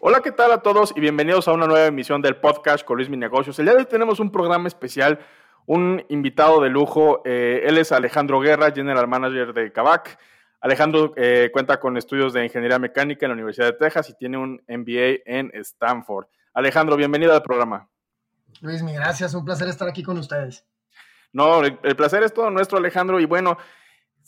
Hola, ¿qué tal a todos y bienvenidos a una nueva emisión del podcast con Luis Mi Negocios? El día de hoy tenemos un programa especial, un invitado de lujo. Eh, él es Alejandro Guerra, General Manager de Kavak. Alejandro eh, cuenta con estudios de Ingeniería Mecánica en la Universidad de Texas y tiene un MBA en Stanford. Alejandro, bienvenido al programa. Luis, mi gracias, un placer estar aquí con ustedes. No, el, placer es todo nuestro, Alejandro, y bueno,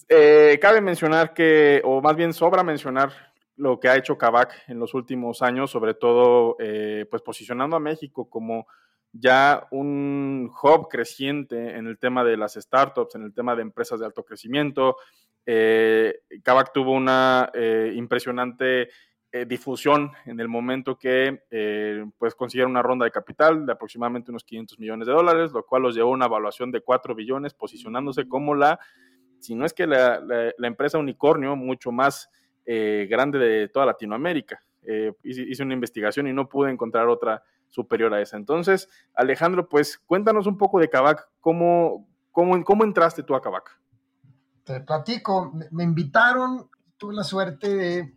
eh, cabe mencionar que, o más bien sobra mencionar lo que ha hecho Kavak en los últimos años, sobre todo eh, pues posicionando a México como ya un hub creciente en el tema de las startups, en el tema de empresas de alto crecimiento. Eh, Kavak tuvo una eh, impresionante eh, difusión en el momento que pues consiguieron una ronda de capital de aproximadamente unos 500 millones de dólares, lo cual los llevó a una evaluación de 4 billones, posicionándose como la, si no es que la, la empresa unicornio mucho más eh, grande de toda Latinoamérica. Eh, hice una investigación y no pude encontrar otra superior a esa. Entonces, Alejandro, pues cuéntanos un poco de Kavak, ¿cómo, cómo, cómo entraste tú a Kavak? Te platico, me, invitaron, tuve la suerte de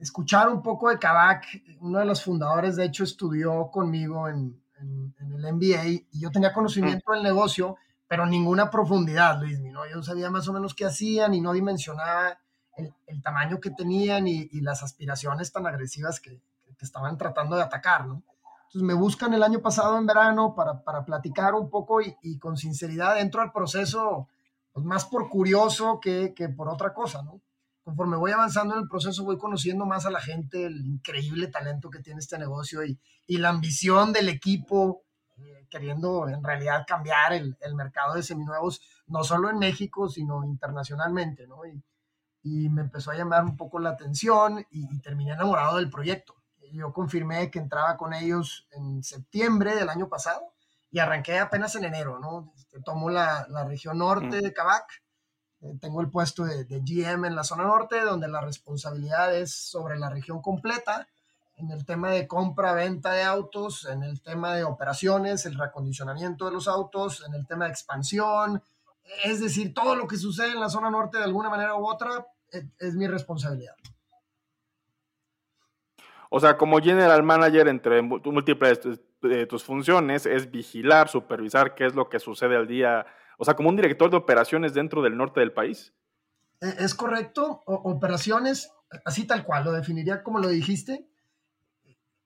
escuchar un poco de Kavak. Uno de los fundadores, de hecho, estudió conmigo en, el MBA y yo tenía conocimiento del negocio, pero ninguna profundidad, Luis. ¿no? Yo sabía más o menos qué hacían y no dimensionaba el, tamaño que tenían y, las aspiraciones tan agresivas que, estaban tratando de atacar, ¿no? Entonces me buscan el año pasado en verano para, para platicar un poco y, con sinceridad dentro del proceso, pues más por curioso que, que, por otra cosa, ¿no? Conforme voy avanzando en el proceso voy conociendo más a la gente, el increíble talento que tiene este negocio y, y la ambición del equipo eh, queriendo en realidad cambiar el, el, mercado de seminuevos, no solo en México, sino internacionalmente, ¿no? Y me empezó a llamar un poco la atención y, terminé enamorado del proyecto. Yo confirmé que entraba con ellos en septiembre del año pasado y arranqué apenas en enero, ¿no? Este, tomo la, la región norte de Cabac, eh, tengo el puesto de, de, GM en la zona norte, donde la responsabilidad es sobre la región completa, en el tema de compra, venta de autos, en el tema de operaciones, el reacondicionamiento de los autos, en el tema de expansión, es decir, todo lo que sucede en la zona norte de alguna manera u otra, es, mi responsabilidad. O sea, como general manager, entre múltiples de tus funciones, es vigilar, supervisar qué es lo que sucede al día. O sea, como un director de operaciones dentro del norte del país. E, es correcto. operaciones, así tal cual, lo definiría como lo dijiste.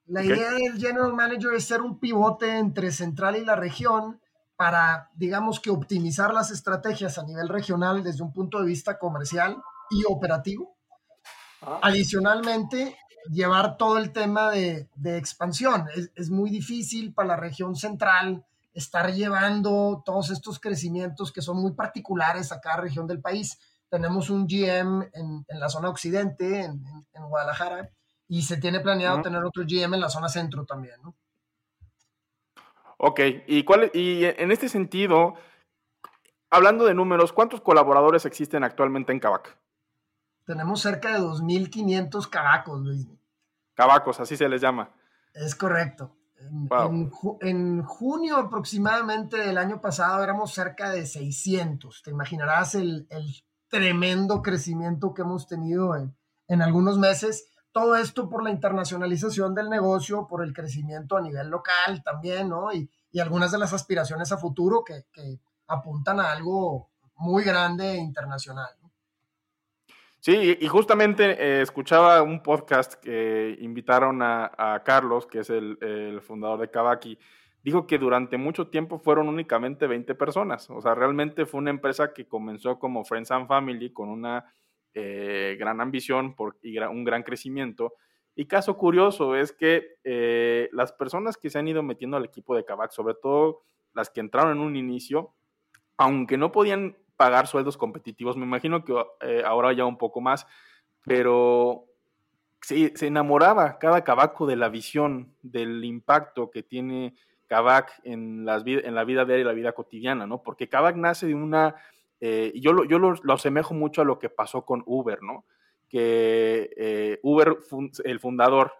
La idea del general manager es ser un pivote entre central y la región para, digamos que, optimizar las estrategias a nivel regional desde un punto de vista comercial y operativo. Ah. Adicionalmente, llevar todo el tema de, expansión. Es, muy difícil para la región central estar llevando todos estos crecimientos que son muy particulares a cada región del país. Tenemos un GM en, la zona occidente, en, Guadalajara, y se tiene planeado tener otro GM en la zona centro también, ¿no? Ok, y, cuál, y en este sentido, hablando de números, ¿cuántos colaboradores existen actualmente en Kavak? Tenemos cerca de 2.500 cabacos, Luis. Cabacos, así se les llama. Es correcto. En, junio aproximadamente del año pasado éramos cerca de 600. Te imaginarás el, tremendo crecimiento que hemos tenido en, algunos meses. Todo esto por la internacionalización del negocio, por el crecimiento a nivel local también, ¿no? Y, algunas de las aspiraciones a futuro que, que apuntan a algo muy grande e internacional. Sí, y justamente eh, escuchaba un podcast que invitaron a, Carlos, que es el, fundador de Kavaki. Dijo que durante mucho tiempo fueron únicamente 20 personas. O sea, realmente fue una empresa que comenzó como Friends and Family con una eh, gran ambición y un gran crecimiento. Y caso curioso es que eh, las personas que se han ido metiendo al equipo de Kavak, sobre todo las que entraron en un inicio, aunque no podían pagar sueldos competitivos. Me imagino que eh, ahora ya un poco más, pero se, se, enamoraba cada cabaco de la visión, del impacto que tiene Kavak en, la vida él y la vida cotidiana, ¿no? Porque Kavak nace de una, eh, yo, lo, yo lo, asemejo mucho a lo que pasó con Uber, ¿no? Que eh, Uber, el fundador,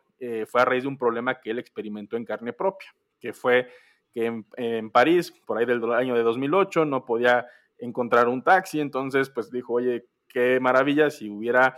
fue a raíz de un problema que él experimentó en carne propia, que fue que en, en, París, por ahí del año de 2008, no podía encontrar un taxi, entonces pues dijo, oye, qué maravilla si hubiera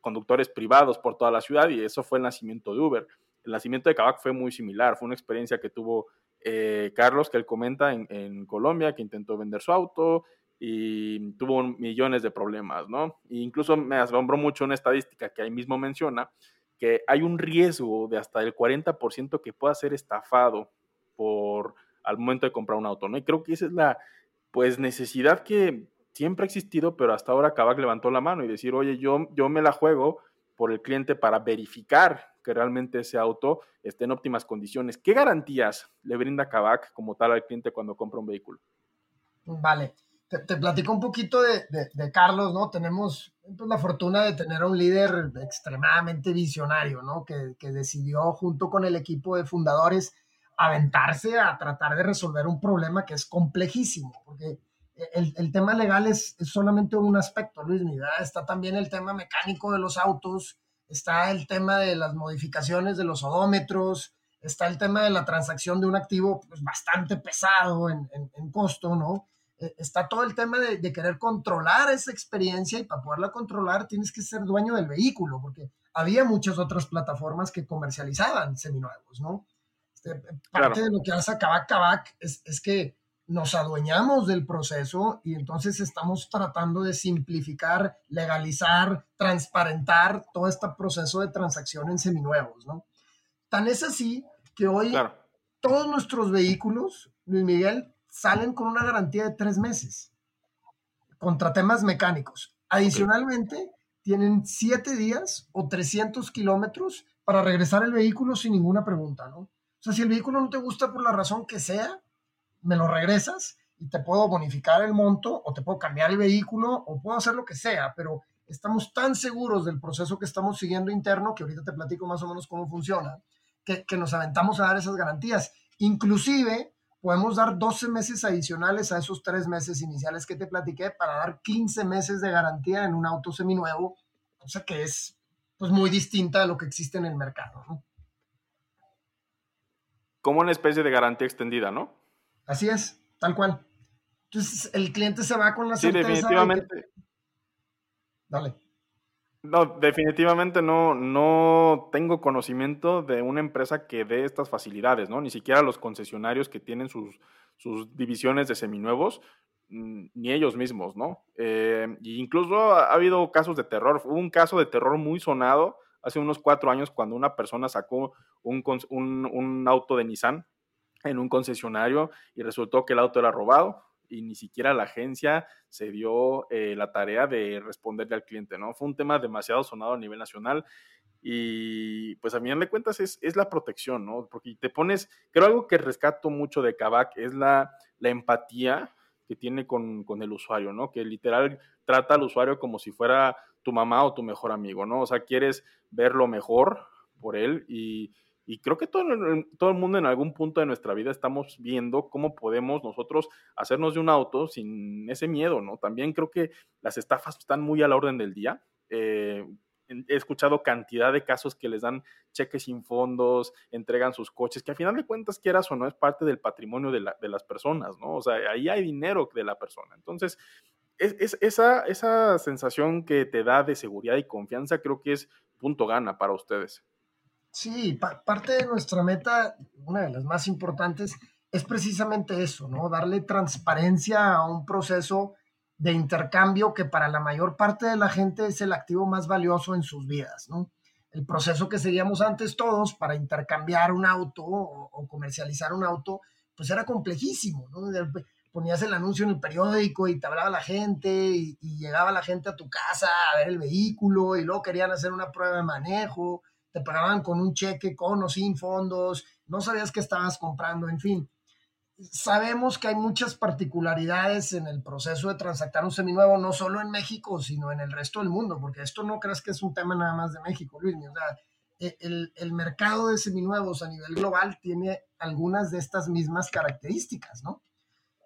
conductores privados por toda la ciudad y eso fue el nacimiento de Uber el nacimiento de Kavak fue muy similar, fue una experiencia que tuvo eh, Carlos, que él comenta en, Colombia, que intentó vender su auto y tuvo millones de problemas, ¿no? E incluso me asombró mucho una estadística que ahí mismo menciona, que hay un riesgo de hasta el 40% que pueda ser estafado por al momento de comprar un auto, ¿no? Y creo que esa es la, pues, necesidad que siempre ha existido, pero hasta ahora Kavak levantó la mano y decir, oye, yo, yo me la juego por el cliente para verificar que realmente ese auto esté en óptimas condiciones. ¿Qué garantías le brinda Kavak como tal al cliente cuando compra un vehículo? Vale, te, platico un poquito de, Carlos, ¿no? Tenemos pues, la fortuna de tener a un líder extremadamente visionario, ¿no? Que, decidió junto con el equipo de fundadores aventarse a tratar de resolver un problema que es complejísimo, porque el, tema legal es, solamente un aspecto, Luis, ¿verdad? está también el tema mecánico de los autos, está el tema de las modificaciones de los odómetros, está el tema de la transacción de un activo pues, bastante pesado en, costo, ¿no? E, está todo el tema de, querer controlar esa experiencia y para poderla controlar tienes que ser dueño del vehículo, porque había muchas otras plataformas que comercializaban seminuevos, ¿no? Parte de lo que hace Kavak Kavak es, es que nos adueñamos del proceso y entonces estamos tratando de simplificar, legalizar, transparentar todo este proceso de transacción en seminuevos, ¿no? Tan es así que hoy todos nuestros vehículos, Luis Miguel, salen con una garantía de tres meses contra temas mecánicos. Adicionalmente, tienen siete días o 300 kilómetros para regresar el vehículo sin ninguna pregunta, ¿no? O sea, si el vehículo no te gusta por la razón que sea, me lo regresas y te puedo bonificar el monto o te puedo cambiar el vehículo o puedo hacer lo que sea, pero estamos tan seguros del proceso que estamos siguiendo interno, que ahorita te platico más o menos cómo funciona, que, nos aventamos a dar esas garantías. Inclusive podemos dar 12 meses adicionales a esos tres meses iniciales que te platiqué para dar 15 meses de garantía en un auto seminuevo, cosa que es pues muy distinta a lo que existe en el mercado. Como una especie de garantía extendida, ¿no? Así es, tal cual. Entonces el cliente se va con la certeza. Sí, definitivamente. Dale. No, definitivamente no, no tengo conocimiento de una empresa que dé estas facilidades, ¿no? Ni siquiera los concesionarios que tienen sus, sus divisiones de seminuevos, mm, ni ellos mismos, ¿no? Eh, incluso ha habido casos de terror. Hubo un caso de terror muy sonado hace unos cuatro años cuando una persona sacó un, un, auto de Nissan en un concesionario y resultó que el auto era robado y ni siquiera la agencia se dio eh, la tarea de responderle al cliente, ¿no? Fue un tema demasiado sonado a nivel nacional y pues a mí de cuentas es, es, la protección, ¿no? Porque te pones, creo algo que rescato mucho de Kavak es la, la empatía que tiene con, con, el usuario, ¿no? Que literal trata al usuario como si fuera tu mamá o tu mejor amigo, ¿no? O sea, quieres ver lo mejor por él y y creo que todo, todo el mundo en algún punto de nuestra vida estamos viendo cómo podemos nosotros hacernos de un auto sin ese miedo, ¿no? También creo que las estafas están muy a la orden del día. Eh, he escuchado cantidad de casos que les dan cheques sin fondos, entregan sus coches, que al final de cuentas, quieras o no, es parte del patrimonio de, las personas, ¿no? O sea, ahí hay dinero de la persona. Entonces, es, esa, esa sensación que te da de seguridad y confianza creo que es punto gana para ustedes. Sí, parte de nuestra meta, una de las más importantes, es precisamente eso, ¿no? Darle transparencia a un proceso de intercambio que para la mayor parte de la gente es el activo más valioso en sus vidas, ¿no? El proceso que seguíamos antes todos para intercambiar un auto o, comercializar un auto, pues era complejísimo, ¿no? Ponías el anuncio en el periódico y te hablaba la gente y llegaba la gente a tu casa a ver el vehículo y luego querían hacer una prueba de manejo te pagaban con un cheque, con o sin fondos, no sabías qué estabas comprando, en fin. Sabemos que hay muchas particularidades en el proceso de transactar un seminuevo, no solo en México, sino en el resto del mundo, porque esto no crees que es un tema nada más de México, Luis. O sea, e, el, mercado de seminuevos a nivel global tiene algunas de estas mismas características, ¿no?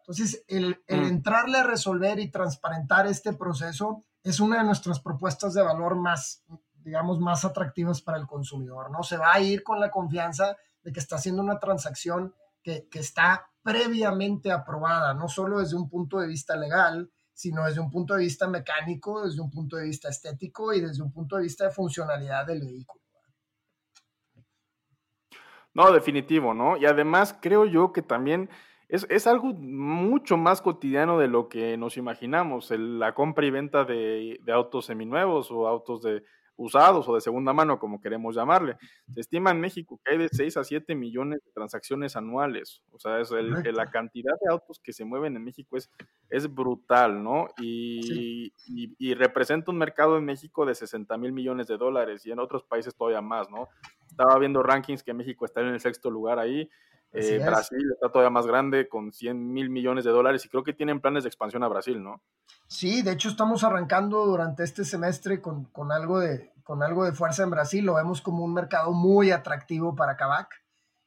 Entonces, el, el mm. entrarle a resolver y transparentar este proceso es una de nuestras propuestas de valor más, digamos, más atractivas para el consumidor, ¿no? Se va a ir con la confianza de que está haciendo una transacción que, que está previamente aprobada, no solo desde un punto de vista legal, sino desde un punto de vista mecánico, desde un punto de vista estético y desde un punto de vista de funcionalidad del vehículo. No, definitivo, ¿no? Y además creo yo que también es, es algo mucho más cotidiano de lo que nos imaginamos, la compra y venta de, de autos seminuevos o autos de, usados o de segunda mano, como queremos llamarle. Se estima en México que hay de 6 a 7 millones de transacciones anuales. O sea, es la cantidad de autos que se mueven en México es, es brutal, ¿no? Y, y, representa un mercado en México de 60 mil millones de dólares y en otros países todavía más, ¿no? Estaba viendo rankings que México está en el sexto lugar ahí. Eh, Brasil está todavía más grande con 100 mil millones de dólares y creo que tienen planes de expansión a Brasil, ¿no? Sí, de hecho estamos arrancando durante este semestre con, con, algo, de, con algo de fuerza en Brasil. Lo vemos como un mercado muy atractivo para Kavak,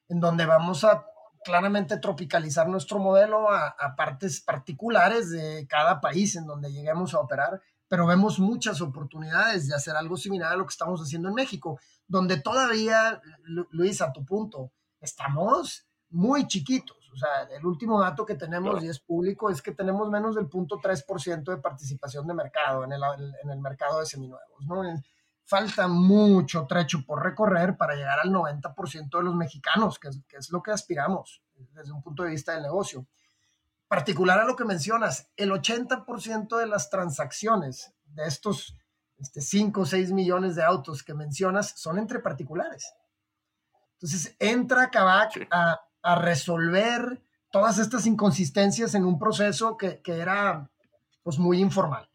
en donde vamos a claramente tropicalizar nuestro modelo a, a partes particulares de cada país en donde lleguemos a operar, pero vemos muchas oportunidades de hacer algo similar a lo que estamos haciendo en México, donde todavía, Luis, a tu punto, estamos muy chiquitos. O sea, el último dato que tenemos y es público es que tenemos menos del 0.3% de participación de mercado en el, en el mercado de seminuevos, ¿no? Falta mucho trecho por recorrer para llegar al 90% de los mexicanos, que es, que es lo que aspiramos desde un punto de vista del negocio. Particular a lo que mencionas, el 80% de las transacciones de estos este, 5 o 6 millones de autos que mencionas son entre particulares. Entonces entra Kavak a, a resolver todas estas inconsistencias en un proceso que, era pues muy informal.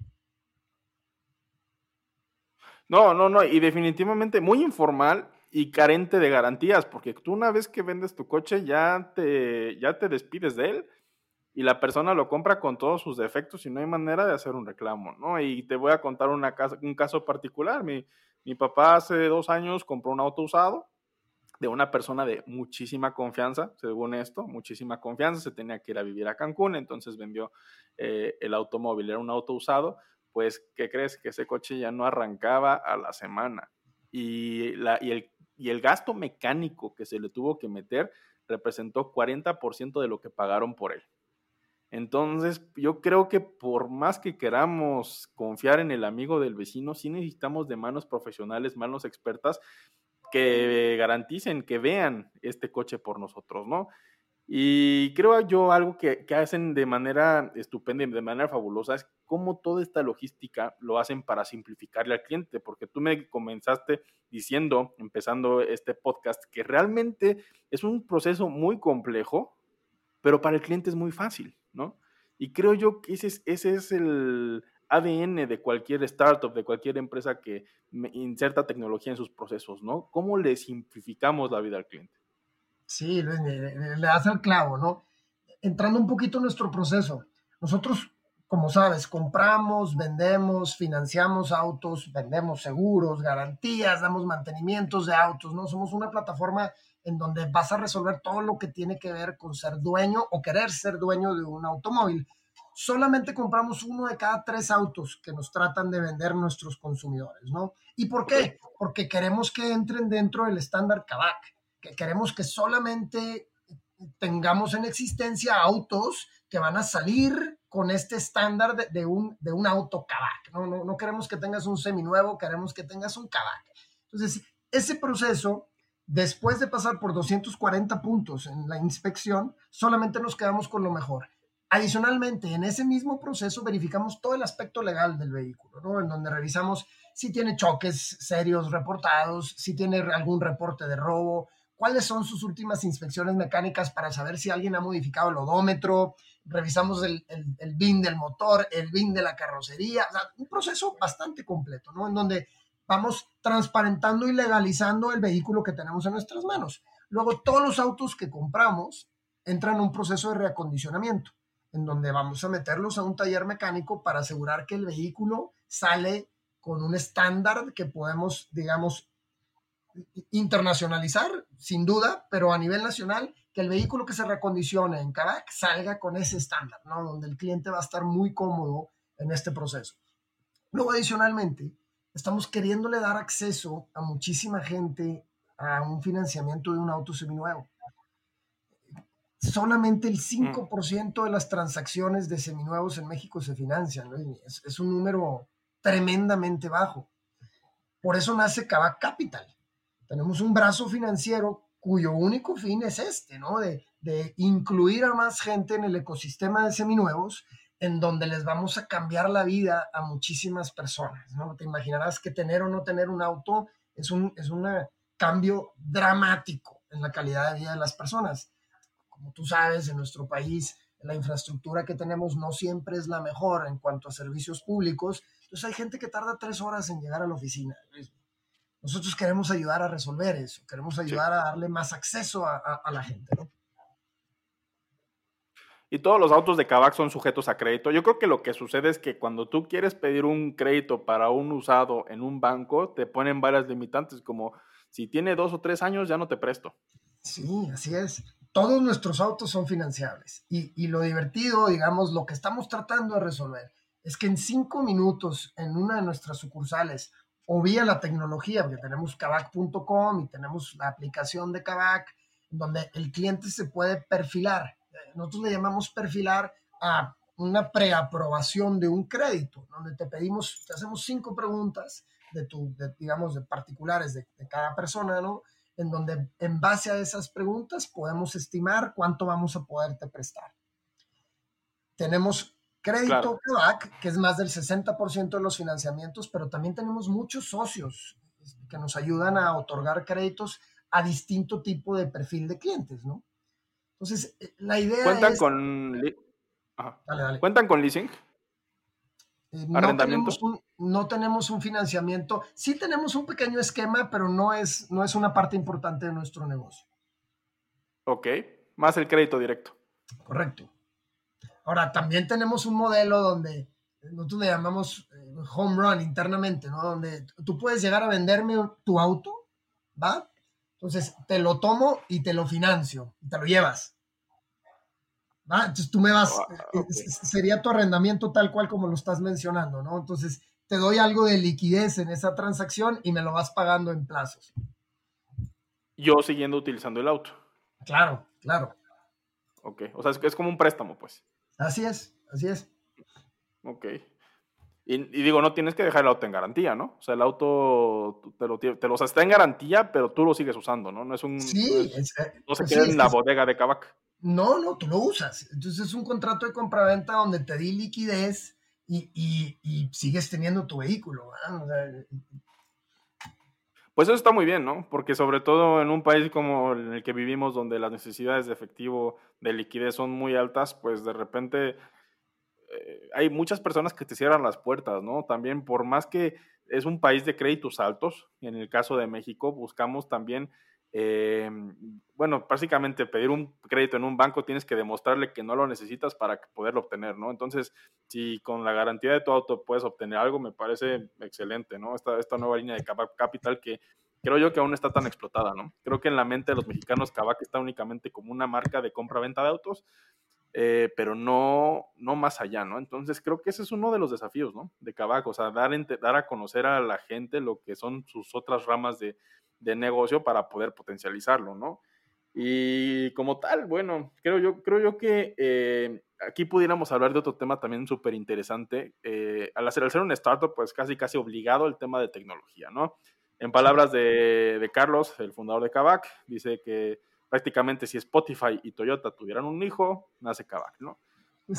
No, no, no, y definitivamente muy informal y carente de garantías, porque tú una vez que vendes tu coche ya te, ya te despides de él y la persona lo compra con todos sus defectos y no hay manera de hacer un reclamo, ¿no? Y te voy a contar una un caso particular. Mi, mi papá hace dos años compró un auto usado de una persona de muchísima confianza, según esto, muchísima confianza, se tenía que ir a vivir a Cancún, entonces vendió eh, el automóvil, era un auto usado, pues, ¿qué crees? Que ese coche ya no arrancaba a la semana. Y, la, y, el, y el gasto mecánico que se le tuvo que meter representó 40% de lo que pagaron por él. Entonces, yo creo que por más que queramos confiar en el amigo del vecino, sí necesitamos de manos profesionales, manos expertas que garanticen, que vean este coche por nosotros, ¿no? Y creo yo algo que, hacen de manera estupenda y de manera fabulosa es cómo toda esta logística lo hacen para simplificarle al cliente, porque tú me comenzaste diciendo, empezando este podcast, que realmente es un proceso muy complejo, pero para el cliente es muy fácil, ¿no? Y creo yo que ese es, ese es el, ADN de cualquier startup, de cualquier empresa que inserta tecnología en sus procesos, ¿no? ¿Cómo le simplificamos la vida al cliente? Sí, le, das el clavo, ¿no? Entrando un poquito en nuestro proceso, nosotros, como sabes, compramos, vendemos, financiamos autos, vendemos seguros, garantías, damos mantenimientos de autos, ¿no? Somos una plataforma en donde vas a resolver todo lo que tiene que ver con ser dueño o querer ser dueño de un automóvil solamente compramos uno de cada tres autos que nos tratan de vender nuestros consumidores, ¿no? ¿Y por qué? Porque queremos que entren dentro del estándar Kavak, que queremos que solamente tengamos en existencia autos que van a salir con este estándar de, un, de un auto Kavak, ¿no? ¿no? No queremos que tengas un seminuevo, queremos que tengas un Kavak. Entonces, ese proceso después de pasar por 240 puntos en la inspección, solamente nos quedamos con lo mejor. Adicionalmente, en ese mismo proceso verificamos todo el aspecto legal del vehículo, ¿no? En donde revisamos si tiene choques serios reportados, si tiene algún reporte de robo, cuáles son sus últimas inspecciones mecánicas para saber si alguien ha modificado el odómetro, revisamos el, el, BIN del motor, el BIN de la carrocería, o sea, un proceso bastante completo, ¿no? En donde vamos transparentando y legalizando el vehículo que tenemos en nuestras manos. Luego, todos los autos que compramos entran en un proceso de reacondicionamiento en donde vamos a meterlos a un taller mecánico para asegurar que el vehículo sale con un estándar que podemos, digamos, internacionalizar, sin duda, pero a nivel nacional, que el vehículo que se recondicione en Kavak salga con ese estándar, ¿no? Donde el cliente va a estar muy cómodo en este proceso. Luego, adicionalmente, estamos queriéndole dar acceso a muchísima gente a un financiamiento de un auto seminuevo. Solamente el 5% de las transacciones de seminuevos en México se financian. Es, es, un número tremendamente bajo. Por eso nace Kavak Capital. Tenemos un brazo financiero cuyo único fin es este, ¿no? De, de incluir a más gente en el ecosistema de seminuevos en donde les vamos a cambiar la vida a muchísimas personas, ¿no? Te imaginarás que tener o no tener un auto es un, es un cambio dramático en la calidad de vida de las personas. Como tú sabes, en nuestro país la infraestructura que tenemos no siempre es la mejor en cuanto a servicios públicos, entonces hay gente que tarda tres horas en llegar a la oficina. Nosotros queremos ayudar a resolver eso, queremos ayudar a darle más acceso a, a la gente, ¿no? y todos los autos de Kavak son sujetos a crédito. Yo creo que lo que sucede es que cuando tú quieres pedir un crédito para un usado en un banco, te ponen varias limitantes, como si tiene dos o tres años ya no te presto. Sí, así es. Todos nuestros autos son financiables. Y, y lo divertido, digamos, lo que estamos tratando de resolver es que en cinco minutos en una de nuestras sucursales o vía la tecnología, porque tenemos kavak.com y tenemos la aplicación de Kavak, donde el cliente se puede perfilar nosotros le llamamos perfilar a una preaprobación de un crédito, donde te pedimos, te hacemos cinco preguntas de tu, digamos, de particulares de, cada persona, ¿no? En donde en base a esas preguntas podemos estimar cuánto vamos a poderte prestar. Tenemos crédito que es más del 60% de los financiamientos, pero también tenemos muchos socios que nos ayudan a otorgar créditos a distinto tipo de perfil de clientes, ¿no? Entonces, eh, la idea ¿Cuentan Con ¿Cuentan con leasing? Eh, no, tenemos un, no tenemos un financiamiento. Sí tenemos un pequeño esquema, pero no es, no es una parte importante de nuestro negocio. Ok, más el crédito directo. Correcto. Ahora, también tenemos un modelo donde nosotros le llamamos eh, home run internamente, ¿no? Donde tú puedes llegar a venderme tu auto, ¿va? Entonces, te lo tomo y te lo financio, y te lo llevas. ¿Va? Entonces, tú me vas, ah, eh, sería tu arrendamiento tal cual como lo estás mencionando, ¿no? Entonces, te doy algo de liquidez en esa transacción y me lo vas pagando en plazos. Yo siguiendo utilizando el auto. Claro, claro. Ok, o sea, es, es como un préstamo, pues. Así es, así es. Ok. Y, digo, no tienes que dejar el auto en garantía, ¿no? O sea, el auto te lo, te lo está en garantía, pero tú lo sigues usando, ¿no? No es un. Sí, no, se queda en la bodega de Kavak. No, no, tú lo usas. Entonces es un contrato de compraventa donde te di liquidez y, sigues teniendo tu vehículo. pues eso está muy bien, ¿no? Porque sobre todo en un país como en el que vivimos, donde las necesidades de efectivo, de liquidez son muy altas, pues de repente eh, hay muchas personas que te cierran las puertas, ¿no? También por más que es un país de créditos altos, en el caso de México, buscamos también, eh, bueno, básicamente pedir un crédito en un banco tienes que demostrarle que no lo necesitas para poderlo obtener, ¿no? Entonces, si con la garantía de tu auto puedes obtener algo, me parece excelente, ¿no? Esta, esta nueva línea de Capital que creo yo que aún está tan explotada, ¿no? Creo que en la mente de los mexicanos Kavak está únicamente como una marca de compra-venta de autos eh, pero no, no más allá, ¿no? Entonces creo que ese es uno de los desafíos, ¿no? De Kavak, o sea, dar, dar a conocer a la gente lo que son sus otras ramas de, de negocio para poder potencializarlo, ¿no? Y como tal, bueno, creo yo, creo yo que eh, aquí pudiéramos hablar de otro tema también súper interesante. Eh, al, hacer, al ser un startup, pues casi, casi obligado el tema de tecnología, ¿no? En palabras de, de Carlos, el fundador de Kavak, dice que prácticamente si Spotify y Toyota tuvieran un hijo, nace Kavak, ¿no?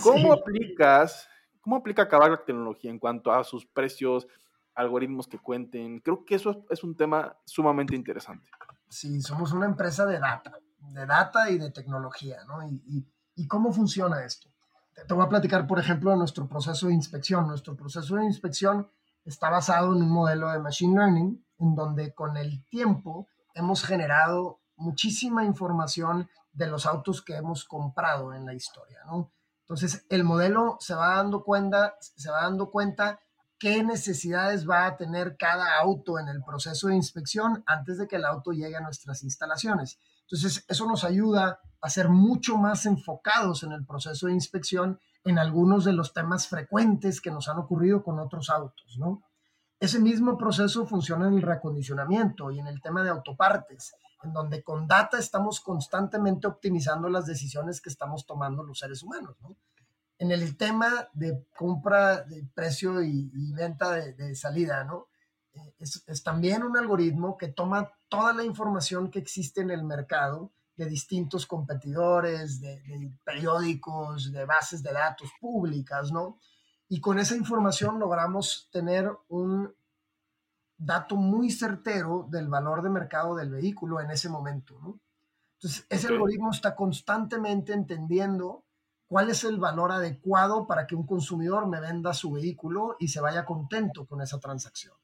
¿Cómo aplicas, cómo aplica Kavak la tecnología en cuanto a sus precios, algoritmos que cuenten? Creo que eso es un tema sumamente interesante. Sí, somos una empresa de data, de data y de tecnología, ¿no? Y, cómo funciona esto. Te voy a platicar, por ejemplo, de nuestro proceso de inspección. Nuestro proceso de inspección está basado en un modelo de Machine Learning, en donde con el tiempo hemos generado muchísima información de los autos que hemos comprado en la historia, ¿no? Entonces, el modelo se va dando cuenta, se va dando cuenta qué necesidades va a tener cada auto en el proceso de inspección antes de que el auto llegue a nuestras instalaciones. Entonces, eso nos ayuda a ser mucho más enfocados en el proceso de inspección en algunos de los temas frecuentes que nos han ocurrido con otros autos, ¿no? Ese mismo proceso funciona en el reacondicionamiento y en el tema de autopartes, en donde con data estamos constantemente optimizando las decisiones que estamos tomando los seres humanos, ¿no? En el tema de compra de precio y, venta de, salida, ¿no? Eh, es, también un algoritmo que toma toda la información que existe en el mercado de distintos competidores, de, de, periódicos, de bases de datos públicas, ¿no? Y con esa información logramos tener un dato muy certero del valor de mercado del vehículo en ese momento, ¿no? Entonces, ese algoritmo está constantemente entendiendo cuál es el valor adecuado para que un consumidor me venda su vehículo y se vaya contento con esa transacción.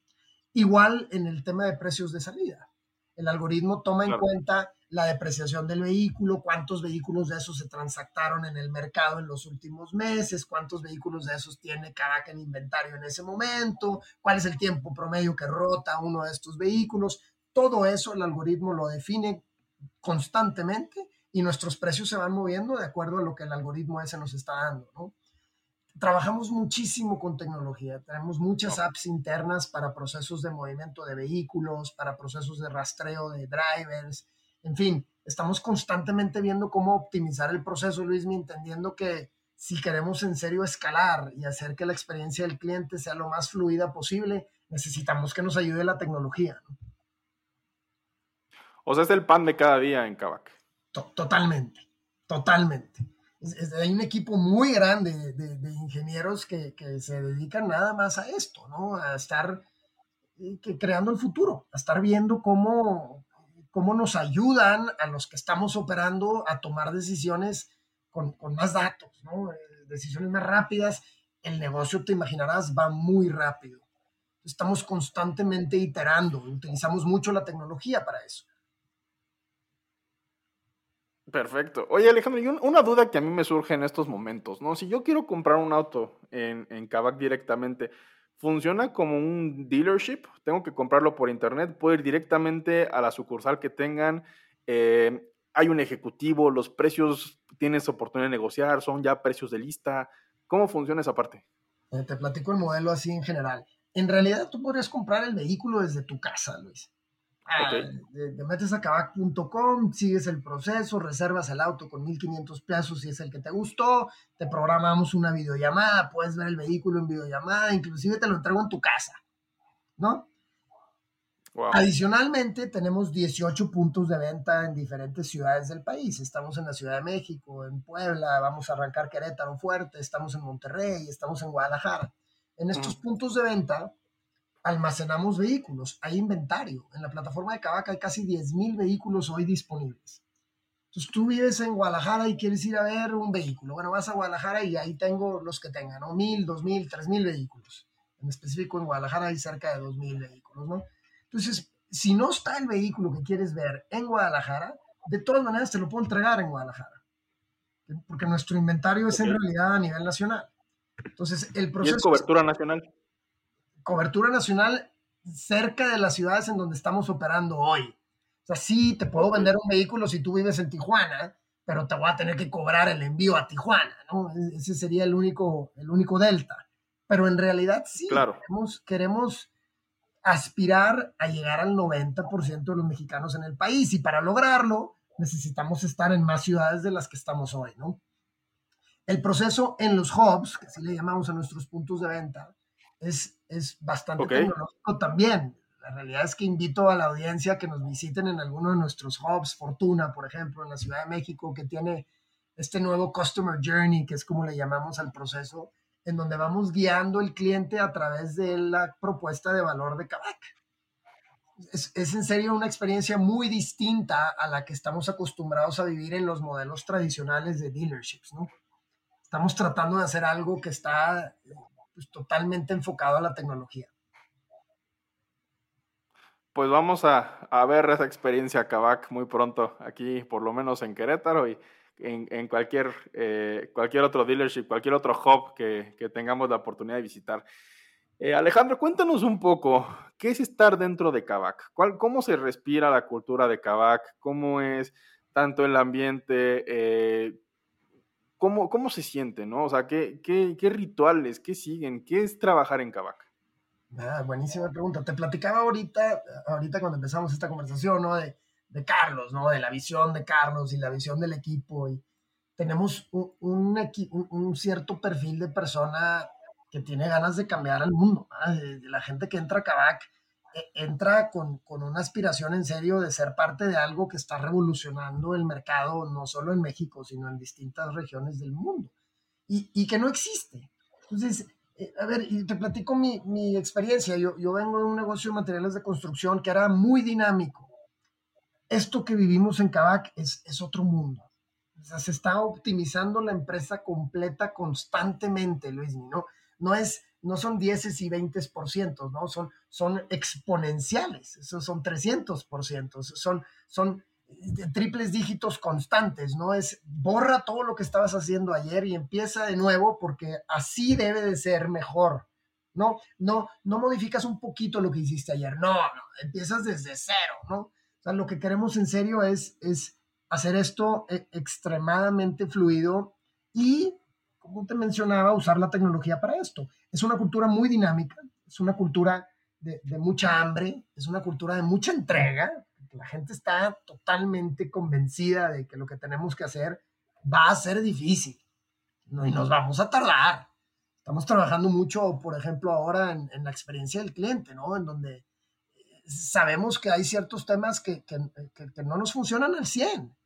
Igual en el tema de precios de salida. El algoritmo toma en cuenta la depreciación del vehículo, cuántos vehículos de esos se transactaron en el mercado en los últimos meses, cuántos vehículos de esos tiene cada en inventario en ese momento, cuál es el tiempo promedio que rota uno de estos vehículos. Todo eso el algoritmo lo define constantemente y nuestros precios se van moviendo de acuerdo a lo que el algoritmo ese nos está dando, ¿no? Trabajamos muchísimo con tecnología, tenemos muchas apps internas para procesos de movimiento de vehículos, para procesos de rastreo de drivers, en fin, estamos constantemente viendo cómo optimizar el proceso, Luis, entendiendo que si queremos en serio escalar y hacer que la experiencia del cliente sea lo más fluida posible, necesitamos que nos ayude la tecnología. ¿no? O sea, es el pan de cada día en Kavak totalmente, totalmente. hay un equipo muy grande de, ingenieros que, se dedican nada más a esto, ¿no? A estar eh, creando el futuro, a estar viendo cómo, cómo nos ayudan a los que estamos operando a tomar decisiones con, más datos, ¿no? Eh, decisiones más rápidas. El negocio, te imaginarás, va muy rápido. Estamos constantemente iterando, utilizamos mucho la tecnología para eso. Perfecto. Oye, Alejandro, y una duda que a mí me surge en estos momentos, ¿no? Si yo quiero comprar un auto en, en directamente, ¿funciona como un dealership? ¿Tengo que comprarlo por internet? ¿Puedo ir directamente a la sucursal que tengan? Eh, ¿Hay un ejecutivo? ¿Los precios tienes oportunidad de negociar? ¿Son ya precios de lista? ¿Cómo funciona esa parte? Eh, te platico el modelo así en general. En realidad tú podrías comprar el vehículo desde tu casa, Luis. Ah, te, metes a kavak.com, sigues el proceso, reservas el auto con 1500 pesos si es el que te gustó, te programamos una videollamada, puedes ver el vehículo en videollamada, inclusive te lo entrego en tu casa, ¿no? Adicionalmente, tenemos 18 puntos de venta en diferentes ciudades del país. Estamos en la Ciudad de México, en Puebla, vamos a arrancar Querétaro fuerte, estamos en Monterrey, estamos en Guadalajara. En estos puntos de venta almacenamos vehículos, hay inventario. En la plataforma de Cavaca hay casi 10.000 vehículos hoy disponibles. Entonces tú vives en Guadalajara y quieres ir a ver un vehículo. Bueno, vas a Guadalajara y ahí tengo los que tengan, ¿no? 1.000, 2.000, 3.000 vehículos. En específico en Guadalajara hay cerca de 2.000 vehículos, ¿no? Entonces, si no está el vehículo que quieres ver en Guadalajara, de todas maneras te lo puedo entregar en Guadalajara. Porque nuestro inventario es en realidad a nivel nacional. Entonces, el proceso... ¿Y es cobertura nacional? Cobertura nacional cerca de las ciudades en donde estamos operando hoy. O sea, sí, te puedo vender un vehículo si tú vives en Tijuana, pero te voy a tener que cobrar el envío a Tijuana, ¿no? E-, ese sería el único, el único delta. Pero en realidad sí, queremos, queremos aspirar a llegar al 90% de los mexicanos en el país y para lograrlo necesitamos estar en más ciudades de las que estamos hoy, ¿no? El proceso en los hubs, que así le llamamos a nuestros puntos de venta, es, es bastante tecnológico también. La realidad es que invito a la audiencia que nos visiten en alguno de nuestros hubs, Fortuna, por ejemplo, en la Ciudad de México, que tiene este nuevo Customer Journey, que es como le llamamos al proceso, en donde vamos guiando el cliente a través de la propuesta de valor de Kavak. Es, es, en serio una experiencia muy distinta a la que estamos acostumbrados a vivir en los modelos tradicionales de dealerships, ¿no? Estamos tratando de hacer algo que está pues, totalmente enfocado a la tecnología. Pues vamos a, ver esa experiencia Kavak muy pronto, aquí por lo menos en Querétaro y en, cualquier, eh, cualquier otro dealership, cualquier otro hub que, tengamos la oportunidad de visitar. Eh, Alejandro, cuéntanos un poco, ¿qué es estar dentro de Kavak? ¿Cómo se respira la cultura de Kavak? ¿Cómo es tanto el ambiente? Eh, ¿cómo, ¿Cómo se siente, no? O sea, ¿qué, qué, qué rituales, qué siguen? ¿Qué es trabajar en Kavak? Ah, buenísima pregunta. Te platicaba ahorita, ahorita cuando empezamos esta conversación, ¿no? De, de Carlos, ¿no? De la visión de Carlos y la visión del equipo. Y tenemos un, un, un cierto perfil de persona que tiene ganas de cambiar al mundo. La gente que entra a Kavak entra con, con, una aspiración en serio de ser parte de algo que está revolucionando el mercado, no solo en México, sino en distintas regiones del mundo. Y, y que no existe. Entonces, eh, a ver, y te platico mi, mi experiencia. Yo, yo, vengo de un negocio de materiales de construcción que era muy dinámico. Esto que vivimos en Kavak es, es otro mundo. O sea, se está optimizando la empresa completa constantemente, Luis, ¿no? No es, no son 10 y 20%, ¿no? Son, son exponenciales, esos son 300%, son, son triples dígitos constantes, ¿no? Es borra todo lo que estabas haciendo ayer y empieza de nuevo porque así debe de ser mejor. No, no, no modificas un poquito lo que hiciste ayer, no, no, empiezas desde cero, ¿no? O sea, lo que queremos en serio es, es hacer esto eh, extremadamente fluido y, como te mencionaba, usar la tecnología para esto. Es una cultura muy dinámica, es una cultura de, mucha hambre, es una cultura de mucha entrega, la gente está totalmente convencida de que lo que tenemos que hacer va a ser difícil y nos vamos a tardar. Estamos trabajando mucho, por ejemplo, ahora en, la experiencia del cliente, ¿no? En donde eh, sabemos que hay ciertos temas que, que, que, no nos funcionan al 100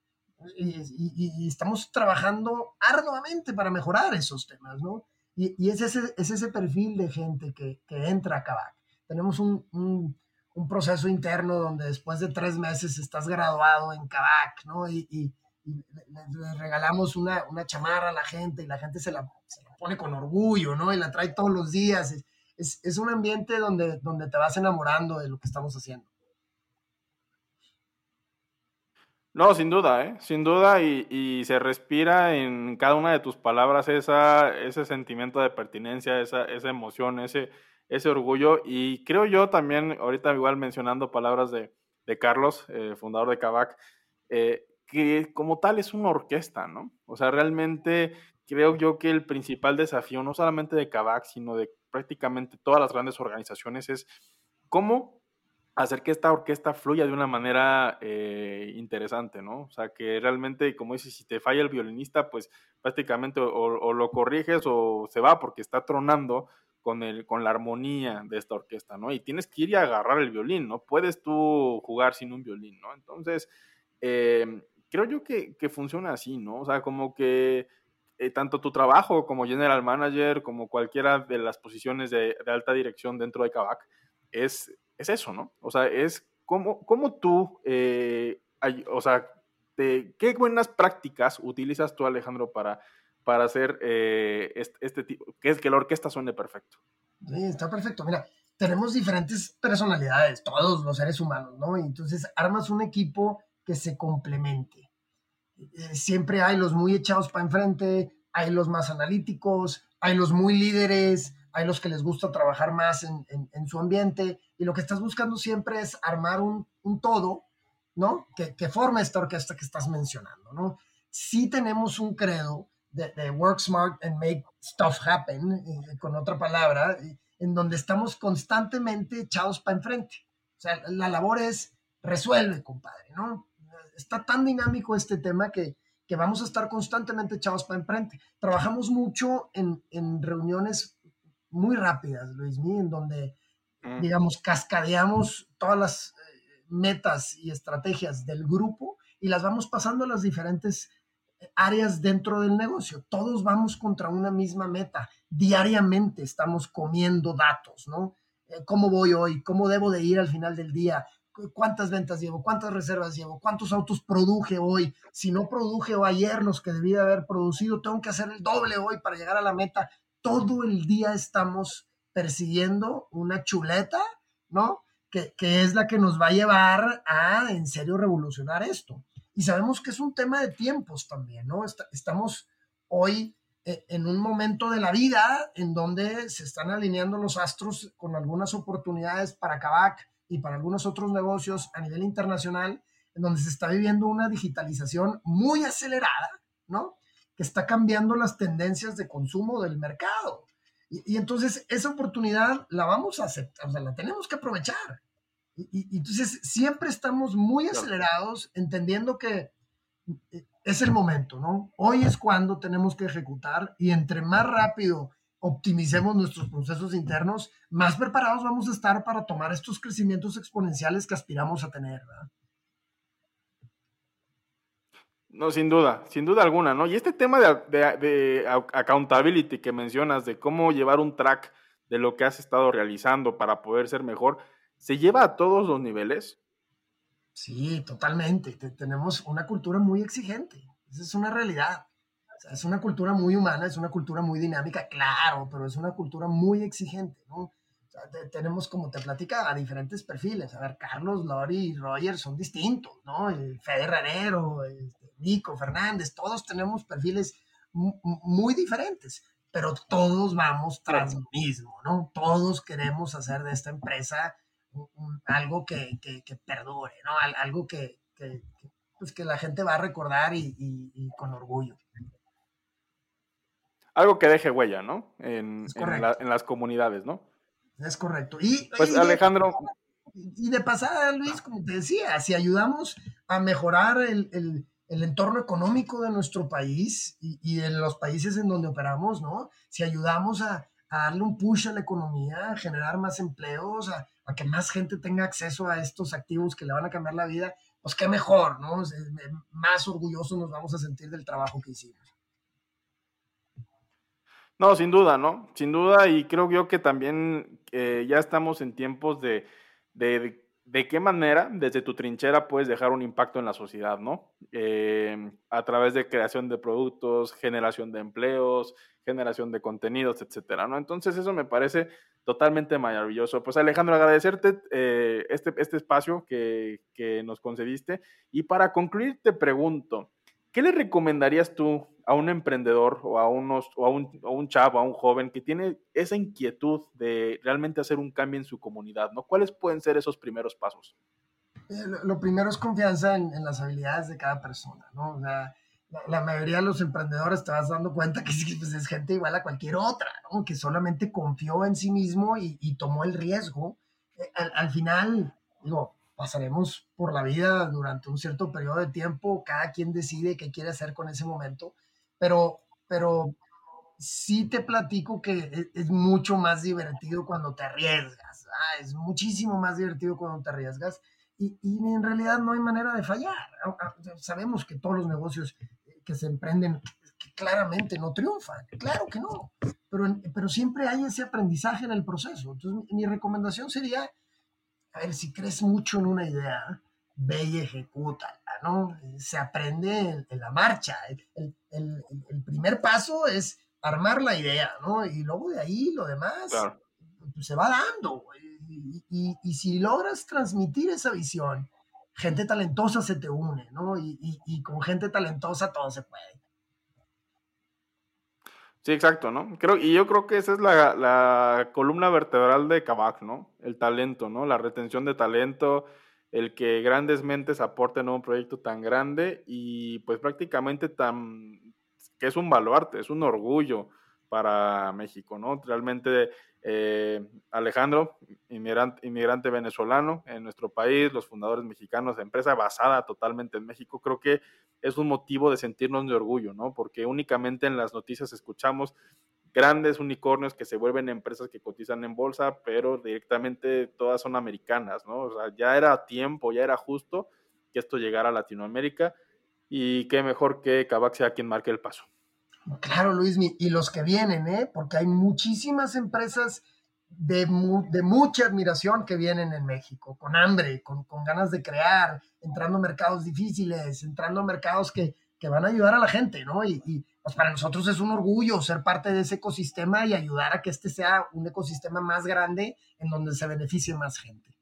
y, estamos trabajando arduamente para mejorar esos temas, ¿no? Y, es, ese, es ese perfil de gente que, entra a Kavak. Tenemos un, un un proceso interno donde después de tres meses estás graduado en Kavak, ¿no? Y, le, regalamos una, una, chamarra a la gente y la gente se la, se la, pone con orgullo, ¿no? Y la trae todos los días. Es, es, un ambiente donde, donde te vas enamorando de lo que estamos haciendo. No, sin duda, ¿eh? sin duda, y, y, se respira en cada una de tus palabras esa, ese sentimiento de pertinencia, esa, esa emoción, ese, ese orgullo. Y creo yo también, ahorita igual mencionando palabras de, de Carlos, eh, fundador de Kavak, eh, que como tal es una orquesta, ¿no? O sea, realmente creo yo que el principal desafío, no solamente de Kavak, sino de prácticamente todas las grandes organizaciones, es cómo hacer que esta orquesta fluya de una manera eh, interesante, ¿no? O sea, que realmente, como dices, si te falla el violinista, pues prácticamente o, lo corriges o se va porque está tronando, con, el, con la armonía de esta orquesta, ¿no? Y tienes que ir y agarrar el violín, ¿no? Puedes tú jugar sin un violín, ¿no? Entonces, eh, creo yo que, funciona así, ¿no? O sea, como que eh, tanto tu trabajo como general manager, como cualquiera de las posiciones de, alta dirección dentro de Kavak, es, es eso, ¿no? O sea, es como, como tú, eh, o sea, qué buenas prácticas utilizas tú, Alejandro, para para hacer eh, este, tipo, que es que la orquesta suene perfecto. Sí, está perfecto. Mira, tenemos diferentes personalidades, todos los seres humanos, ¿no? Y entonces armas un equipo que se complemente. Eh, siempre hay los muy echados para enfrente, hay los más analíticos, hay los muy líderes, hay los que les gusta trabajar más en, en, su ambiente, y lo que estás buscando siempre es armar un, un todo, ¿no? Que, que forme esta orquesta que estás mencionando, ¿no? Sí tenemos un credo de, work smart and make stuff happen, eh, con otra palabra, en donde estamos constantemente echados para enfrente. O sea, la labor es resuelve, compadre, ¿no? Está tan dinámico este tema que, que vamos a estar constantemente echados para enfrente. Trabajamos mucho en, en reuniones muy rápidas, Luis, en donde, mm. digamos, cascadeamos todas las eh, metas y estrategias del grupo y las vamos pasando a las diferentes áreas dentro del negocio. Todos vamos contra una misma meta. Diariamente estamos comiendo datos, ¿no? Eh, ¿Cómo voy hoy? ¿Cómo debo de ir al final del día? ¿Cuántas ventas llevo? ¿Cuántas reservas llevo? ¿Cuántos autos produje hoy? Si no produje ayer los que debía haber producido, tengo que hacer el doble hoy para llegar a la meta. Todo el día estamos persiguiendo una chuleta, ¿no? Que, que es la que nos va a llevar a en serio revolucionar esto y sabemos que es un tema de tiempos también, ¿no? estamos hoy eh, en un momento de la vida en donde se están alineando los astros con algunas oportunidades para Kavak y para algunos otros negocios a nivel internacional, en donde se está viviendo una digitalización muy acelerada, ¿no? Que está cambiando las tendencias de consumo del mercado. Y, entonces esa oportunidad la vamos a aceptar, o sea, la tenemos que aprovechar. Y, entonces siempre estamos muy acelerados, entendiendo que eh, es el momento, ¿no? Hoy es cuando tenemos que ejecutar y entre más rápido optimicemos nuestros procesos internos, más preparados vamos a estar para tomar estos crecimientos exponenciales que aspiramos a tener, ¿verdad? No, sin duda, sin duda alguna, ¿no? Y este tema de, de, accountability que mencionas, de cómo llevar un track de lo que has estado realizando para poder ser mejor, ¿se lleva a todos los niveles? Sí, totalmente. tenemos una cultura muy exigente. Esa es una realidad. es una cultura muy humana, es una cultura muy dinámica, claro, pero es una cultura muy exigente, ¿no? tenemos, como te platica, a diferentes perfiles. A ver, Carlos, Lori y Roger son distintos, ¿no? Fede Herrero, este, Nico, Fernández, todos tenemos perfiles muy diferentes, pero todos vamos tras lo mismo, ¿no? Todos queremos hacer de esta empresa algo que, que, perdure, ¿no? Algo que, pues que la gente va a recordar y, con orgullo. Algo que deje huella, ¿no? En, en, las comunidades, ¿no? Es correcto. Y, pues Alejandro. y de pasada, Luis, como te decía, si ayudamos a mejorar el, el, el entorno económico de nuestro país y, y, de los países en donde operamos, ¿no? Si ayudamos a, darle un push a la economía, a generar más empleos, a, que más gente tenga acceso a estos activos que le van a cambiar la vida, pues qué mejor, ¿no? Más orgullosos nos vamos a sentir del trabajo que hicimos. No, sin duda, ¿no? Sin duda, y creo yo que también eh, ya estamos en tiempos de, de, qué manera desde tu trinchera puedes dejar un impacto en la sociedad, ¿no? Eh, a través de creación de productos, generación de empleos, generación de contenidos, etcétera, ¿no? Entonces eso me parece totalmente maravilloso. Pues Alejandro, agradecerte eh, este, este espacio que, nos concediste y para concluir te pregunto, ¿qué le recomendarías tú a un emprendedor o a, unos, o a, un, a un chavo, a un joven que tiene esa inquietud de realmente hacer un cambio en su comunidad, ¿no? ¿Cuáles pueden ser esos primeros pasos? Eh, lo, primero es confianza en, en, las habilidades de cada persona, ¿no? O sea, la, mayoría de los emprendedores te vas dando cuenta que pues, es gente igual a cualquier otra, ¿no? Que solamente confió en sí mismo y, tomó el riesgo. Eh, al, final, digo, pasaremos por la vida durante un cierto periodo de tiempo, cada quien decide qué quiere hacer con ese momento, pero, pero sí te platico que e, es, mucho más divertido cuando te arriesgas, es muchísimo más divertido cuando te arriesgas. Y, y, en realidad no hay manera de fallar. Sabemos que todos los negocios que se emprenden que claramente no triunfan, claro que no, pero, pero siempre hay ese aprendizaje en el proceso. Entonces, mi recomendación sería, a ver, si crees mucho en una idea, ve y ejecútala, ¿no? Se aprende en, la marcha. El, el, el, primer paso es armar la idea, ¿no? Y luego de ahí lo demás pues, se va dando. Y, y, y si logras transmitir esa visión, gente talentosa se te une, ¿no? Y, con gente talentosa todo se puede. Sí, exacto, ¿no? Creo, y yo creo que esa es la, columna vertebral de Kavak, ¿no? El talento, ¿no? La retención de talento, el que grandes mentes aporten a un proyecto tan grande y pues prácticamente tan, que es un baluarte, es un orgullo para México, ¿no? Realmente eh, Alejandro, inmigrante, venezolano en nuestro país, los fundadores mexicanos, empresa basada totalmente en México, creo que es un motivo de sentirnos de orgullo, ¿no? Porque únicamente en las noticias escuchamos grandes unicornios que se vuelven empresas que cotizan en bolsa, pero directamente todas son americanas, ¿no? O sea, ya era tiempo, ya era justo que esto llegara a Latinoamérica y qué mejor que Kavak sea quien marque el paso. Claro, Luis, y los que vienen, ¿eh? porque hay muchísimas empresas de, de, mucha admiración que vienen en México, con hambre, con, con, ganas de crear, entrando a mercados difíciles, entrando a mercados que, que van a ayudar a la gente, ¿no? Y, pues para nosotros es un orgullo ser parte de ese ecosistema y ayudar a que este sea un ecosistema más grande en donde se beneficie más gente.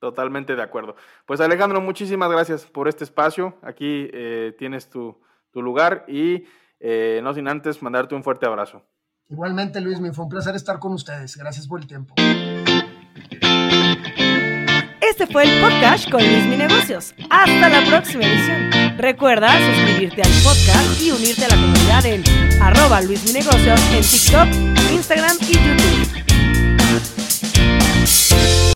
Totalmente de acuerdo. Pues Alejandro, muchísimas gracias por este espacio. Aquí eh, tienes tu, tu lugar y Eh, no sin antes mandarte un fuerte abrazo. Igualmente, Luis, me fue un placer estar con ustedes. Gracias por el tiempo. Este fue el podcast con Luis Mi Negocios. Hasta la próxima edición. Recuerda suscribirte al podcast y unirte a la comunidad en arroba Luis Mi Negocios en TikTok, Instagram